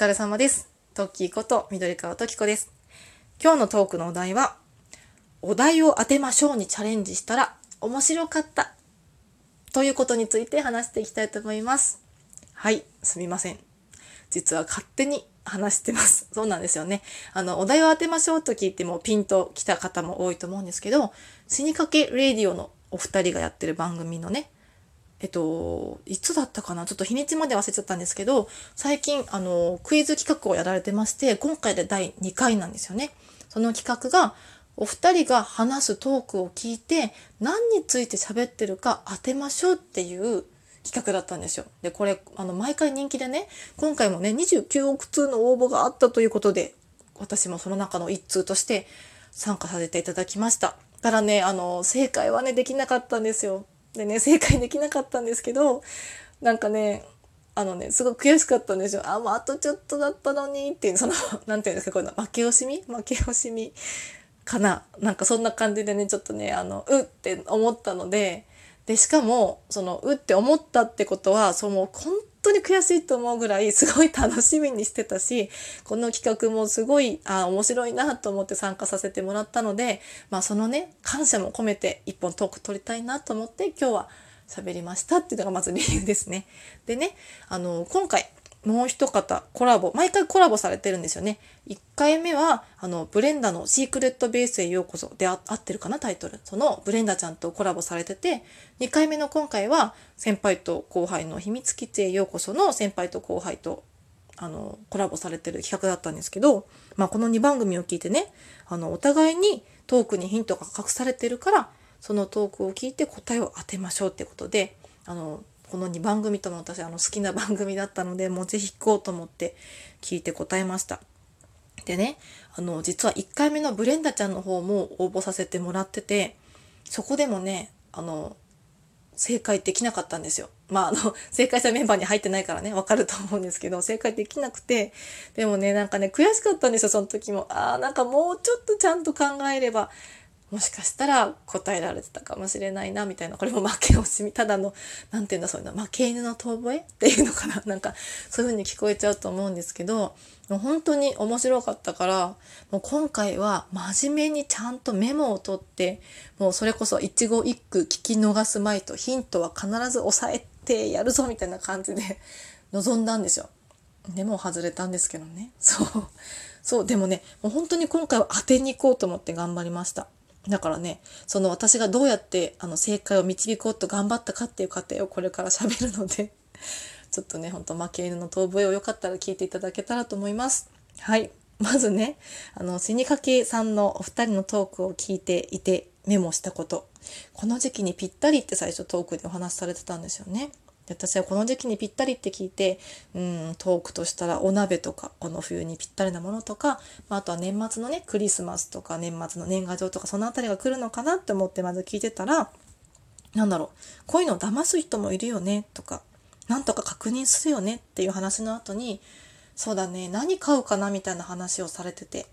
疲れ様です。トッキーこと緑川トキコです。今日のトークのお題は、お題を当てましょうにチャレンジしたら面白かったということについて話していきたいと思います。はい、すみません。実は勝手に話してます。そうなんですよね。あの、お題を当てましょうと聞いてもピンと来た方も多いと思うんですけど、死にかけレディオのお二人がやってる番組のね、えっと、いつだったかな？ちょっと日にちまで忘れちゃったんですけど、最近、あの、クイズ企画をやられてまして、今回で第2回なんですよね。その企画が、お二人が話すトークを聞いて、何について喋ってるか当てましょうっていう企画だったんですよ。で、これ、あの、毎回人気でね、今回もね、29億通の応募があったということで、私もその中の一通として参加させていただきました。ただね、あの、正解はね、できなかったんですよ。でね、正解できなかったんですけど、なんかね、あのね、すごく悔しかったんですよ。あ、もうあとちょっとだったのにっていう、その、何て言うんですか、こういうの負け惜しみ？負け惜しみ？かな？なんかそんな感じでね、ちょっとね、あの、うって思ったので、で、しかも、その、うって思ったってことは、その当に悔しいと思うぐらい、すごい楽しみにしてたし、この企画もすごい、あ、面白いなと思って参加させてもらったので、まあそのね、感謝も込めて一本トーク撮りたいなと思って、今日は喋りましたっていうのがまず理由ですね。でね、あの、今回、もう一方コラボ、毎回コラボされてるんですよね。1回目は、あの、ブレンダのシークレットベースへようこそであ合ってるかな、タイトル。そのブレンダちゃんとコラボされてて、2回目の今回は、先輩と後輩の秘密基地へようこその先輩と後輩と、あの、コラボされてる企画だったんですけど、まあ、この2番組を聞いてね、あの、お互いにトークにヒントが隠されてるから、そのトークを聞いて答えを当てましょうってことで、あの、この2番組とも私あの好きな番組だったのでもうぜひ聞こうと思って聞いて答えました。でねあの実は1回目のブレンダちゃんの方も応募させてもらっててそこでもねあの正解できなかったんですよ。まあ、あの、正解したメンバーに入ってないからね、わかると思うんですけど、正解できなくて、でもね、なんかね、悔しかったんですよ、その時も。ああ、なんかもうちょっとちゃんと考えればもしかしたら答えられてたかもしれないなみたいなこれも負け惜しみただの何て言うんだそういうの負け犬の遠吠えっていうのかな なんかそういう風に聞こえちゃうと思うんですけどもう本当に面白かったからもう今回は真面目にちゃんとメモを取ってもうそれこそ一語一句聞き逃すまいとヒントは必ず押さえてやるぞみたいな感じで 臨んだんですよ。でも外れたんですけどね。そう。そう、でもね、もう本当に今回は当てに行こうと思って頑張りました。だからね、その私がどうやってあの正解を導こうと頑張ったかっていう過程をこれから喋るので ちょっとね、ほんと負け犬の遠吠えをよかったら聞いていただけたらと思います。はい。まずね、あの、死にかけさんのお二人のトークを聞いていてメモしたこと。この時期にぴったりって最初トークでお話しされてたんですよね。私はこの時期にぴったりって聞いて、うん、トークとしたらお鍋とか、この冬にぴったりなものとか、まあ、とは年末のね、クリスマスとか年末の年賀状とか、そのあたりが来るのかなって思ってまず聞いてたら、なんだろう、こういうのを騙す人もいるよねとか、なんとか確認するよねっていう話の後に、そうだね、何買うかなみたいな話をされてて、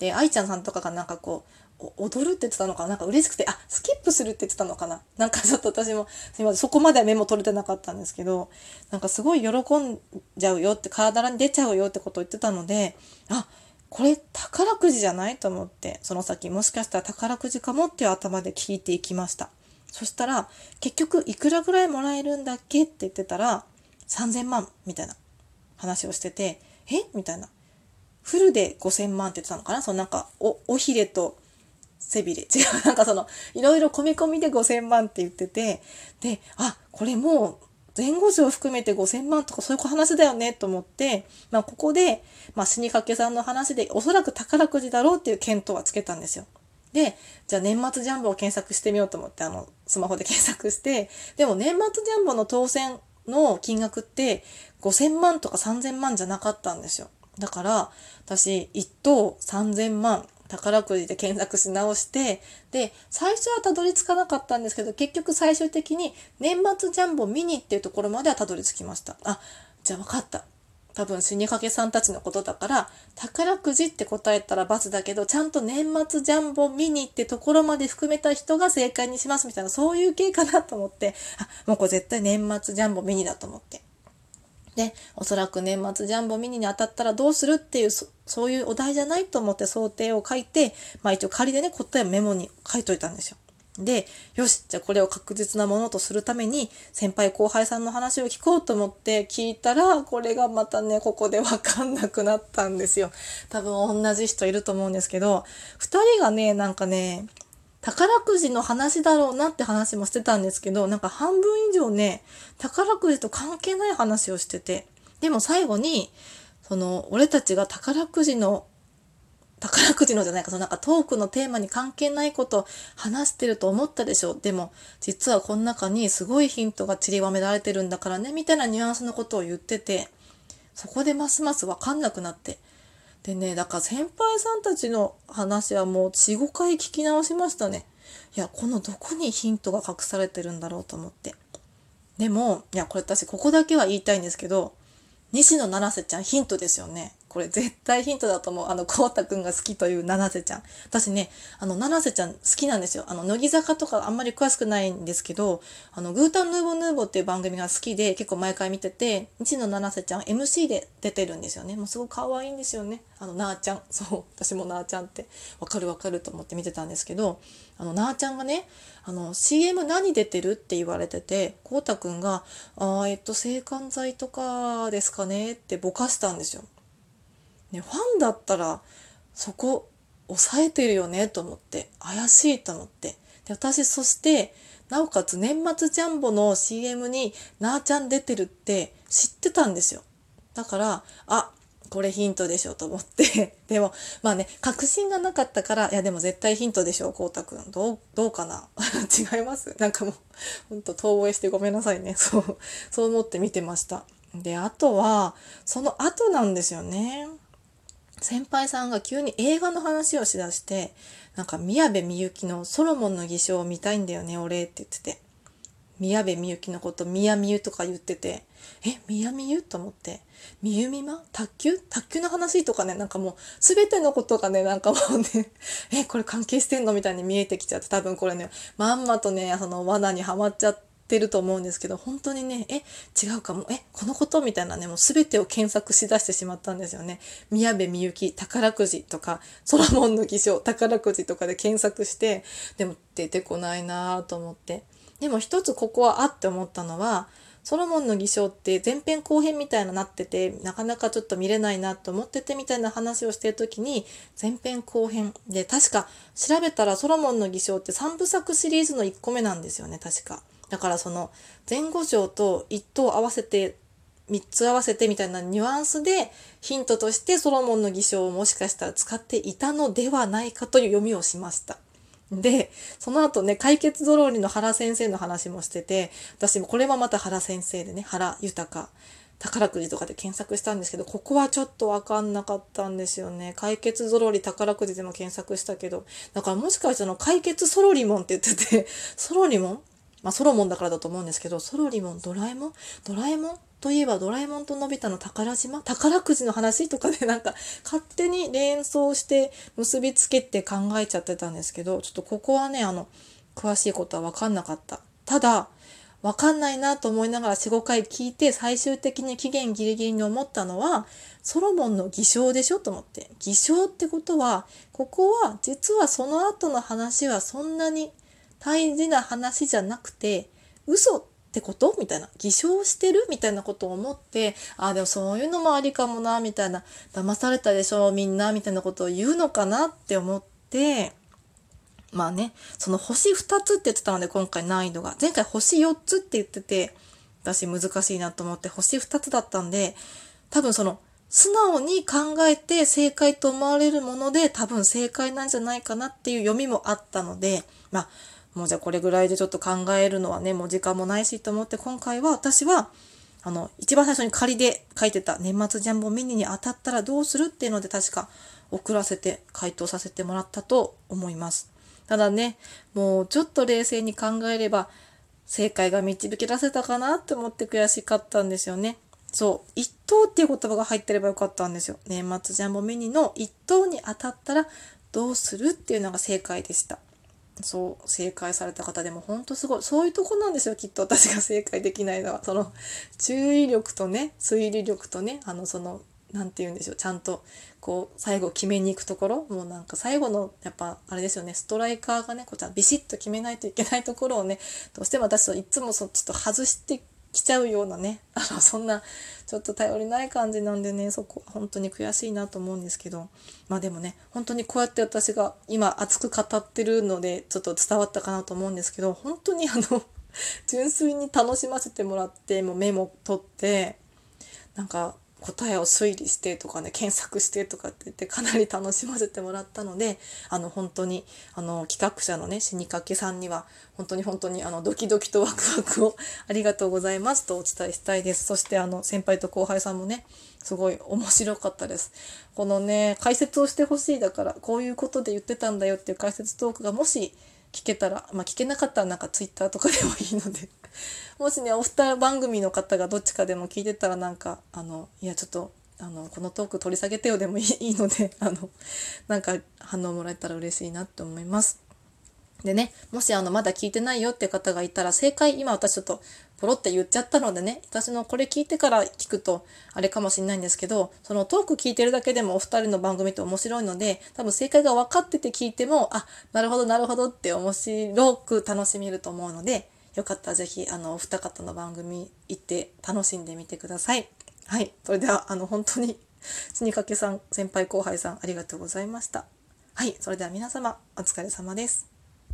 で、愛ちゃんさんとかがなんかこう、踊るって言ってたのかな？なんか嬉しくて、あ、スキップするって言ってたのかな？なんかちょっと私も、すいません、そこまではメモ取れてなかったんですけど、なんかすごい喜んじゃうよって、体に出ちゃうよってことを言ってたので、あ、これ宝くじじゃないと思って、その先もしかしたら宝くじかもっていう頭で聞いていきました。そしたら、結局いくらぐらいもらえるんだっけって言ってたら、3000万みたいな話をしてて、え？みたいな。フルで5000万って言ってたのかな？そのなんか、お、おひれと背びれ。違う。なんかその、いろいろ込み込みで5000万って言ってて、で、あ、これもう、前後賞含めて5000万とかそういう話だよねと思って、まあここで、まあ死にかけさんの話でおそらく宝くじだろうっていう見当はつけたんですよ。で、じゃあ年末ジャンボを検索してみようと思って、あの、スマホで検索して、でも年末ジャンボの当選の金額って5000万とか3000万じゃなかったんですよ。だから、私、1等3000万、宝くじで検索し直して、で、最初はたどり着かなかったんですけど、結局最終的に年末ジャンボミニっていうところまではたどり着きました。あ、じゃあ分かった。多分死にかけさんたちのことだから、宝くじって答えたら×だけど、ちゃんと年末ジャンボミニってところまで含めた人が正解にしますみたいな、そういう系かなと思って、あ、もうこれ絶対年末ジャンボミニだと思って。で、おそらく年末ジャンボミニに当たったらどうするっていうそ、そういうお題じゃないと思って想定を書いて、まあ一応仮でね、答えをメモに書いといたんですよ。で、よし、じゃあこれを確実なものとするために、先輩後輩さんの話を聞こうと思って聞いたら、これがまたね、ここでわかんなくなったんですよ。多分同じ人いると思うんですけど、二人がね、なんかね、宝くじの話だろうなって話もしてたんですけど、なんか半分以上ね、宝くじと関係ない話をしてて、でも最後に、その、俺たちが宝くじの、宝くじのじゃないか、そのなんかトークのテーマに関係ないこと話してると思ったでしょ。でも、実はこの中にすごいヒントが散りばめられてるんだからね、みたいなニュアンスのことを言ってて、そこでますますわかんなくなって、でね、だから先輩さんたちの話はもう4、5回聞き直しましたね。いや、このどこにヒントが隠されてるんだろうと思って。でも、いや、これ私ここだけは言いたいんですけど、西野七瀬ちゃんヒントですよね。これ絶対ヒントだと思う。あの、こうたくんが好きという七瀬ちゃん。私ね、あの、七瀬ちゃん好きなんですよ。あの、乃木坂とかあんまり詳しくないんですけど、あの、グータンヌーボヌーボっていう番組が好きで結構毎回見てて、日野七瀬ちゃん MC で出てるんですよね。もうすごく可愛いんですよね。あの、なーちゃん。そう。私もなーちゃんってわかるわかると思って見てたんですけど、あの、なーちゃんがね、あの、CM 何出てるって言われてて、こうたくんが、あえっと、制汗剤とかですかねってぼかしたんですよ。ね、ファンだったらそこ抑えてるよねと思って怪しいと思って。で私そしてなおかつ年末ジャンボの CM になーちゃん出てるって知ってたんですよ。だからあこれヒントでしょと思って。でもまあね確信がなかったからいやでも絶対ヒントでしょこうたくん。どうどうかな？違います？なんかもうほんと遠吠えしてごめんなさいね。そうそう思って見てました。であとはその後なんですよね。先輩さんが急に映画の話をしだして、なんか宮部みゆきのソロモンの偽証を見たいんだよね、俺って言ってて。宮部みゆきのこと宮みゆとか言ってて、え、宮みゆと思って。みゆみま卓球？卓球の話とかね、なんかもう全てのことがね、なんかもうね、え、これ関係してんの？みたいに見えてきちゃって、多分これね、まんまとね、その罠にはまっちゃって、ってると思うんですけど、本当にね、え、違うかも、え、このことみたいなね、もう全てを検索しだしてしまったんですよね。宮部みゆき宝くじとか、ソロモンの偽証宝くじとかで検索して、でも出てこないなと思って。でも一つここはあって思ったのは、ソロモンの偽証って前編後編みたいななってて、なかなかちょっと見れないなと思っててみたいな話をしてる時に、前編後編で、確か調べたらソロモンの偽証って3部作シリーズの1個目なんですよね、確か。だからその前後章と一等合わせて3つ合わせてみたいなニュアンスでヒントとしてソロモンの偽証をもしかしたら使っていたのではないかという読みをしました。で、その後ね、解決ぞろりの原先生の話もしてて、私もこれはまた原先生でね、原豊、宝くじとかで検索したんですけど、ここはちょっとわかんなかったんですよね。解決ぞろり宝くじでも検索したけど、だからもしかしたら解決ソロリモンって言ってて、ソロリモンまあ、ソロモンだからだと思うんですけど、ソロリモン、ドラえもん？ドラえもん？といえばドラえもんとのび太の宝島？宝くじの話とかでなんか勝手に連想して結びつけて考えちゃってたんですけど、ちょっとここはね、あの、詳しいことはわかんなかった。ただ、わかんないなと思いながら4、5回聞いて最終的に期限ギリギリに思ったのは、ソロモンの偽証でしょと思って。偽証ってことは、ここは実はその後の話はそんなに大事な話じゃなくて、嘘ってこと？みたいな。偽証してる？みたいなことを思って、ああ、でもそういうのもありかもな、みたいな。騙されたでしょ、みんな、みたいなことを言うのかなって思って、まあね、その星2つって言ってたので、今回難易度が。前回星4つって言ってて、私難しいなと思って星2つだったんで、多分その、素直に考えて正解と思われるもので多分正解なんじゃないかなっていう読みもあったので、まあ、もうじゃあこれぐらいでちょっと考えるのはね、もう時間もないしと思って今回は私は、あの、一番最初に仮で書いてた年末ジャンボミニに当たったらどうするっていうので確か送らせて回答させてもらったと思います。ただね、もうちょっと冷静に考えれば正解が導き出せたかなって思って悔しかったんですよね。そう、一等っていう言葉が入ってればよかったんですよ。年末ジャンボミニの一等に当たったらどうするっていうのが正解でした。そう正解された方でもほんとすごいそういうとこなんですよきっと私が正解できないのはその注意力とね推理力とねあのその何て言うんでしょうちゃんとこう最後決めに行くところもうなんか最後のやっぱあれですよねストライカーがねこうちゃんビシッと決めないといけないところをねどうしても私はいつもそっと外して来ちゃうようなね。あのそんなちょっと頼りない感じなんでねそこ本当に悔しいなと思うんですけど。まあでもね本当にこうやって私が今熱く語ってるのでちょっと伝わったかなと思うんですけど本当にあの 純粋に楽しませてもらってもうメモ取ってなんか答えを推理してとかね検索してとかって言ってかなり楽しませてもらったのであの本当にあの企画者のね死にかけさんには本当に本当にあのドキドキとワクワクをありがとうございますとお伝えしたいです。そしてあの先輩と後輩さんもねすごい面白かったです。このね解説をしてほしいだからこういうことで言ってたんだよっていう解説トークがもし聞けたら、まあ、聞けなかったらなんかツイッターとかでもいいのでもしねお二番組の方がどっちかでも聞いてたらなんかあのいやちょっとあのこのトーク取り下げてよでもいい ので あのなんか反応もらえたら嬉しいなって思います。でね、もしあのまだ聞いてないよって方がいたら正解今私ちょっとポロって言っちゃったのでね、私のこれ聞いてから聞くとあれかもしれないんですけど、そのトーク聞いてるだけでもお二人の番組って面白いので、多分正解が分かってて聞いても、あ、なるほどなるほどって面白く楽しめると思うので、よかったらぜひあのお二方の番組行って楽しんでみてください。はい、それではあの本当に死にかけさん、先輩後輩さんありがとうございました。はい、それでは皆様お疲れ様です。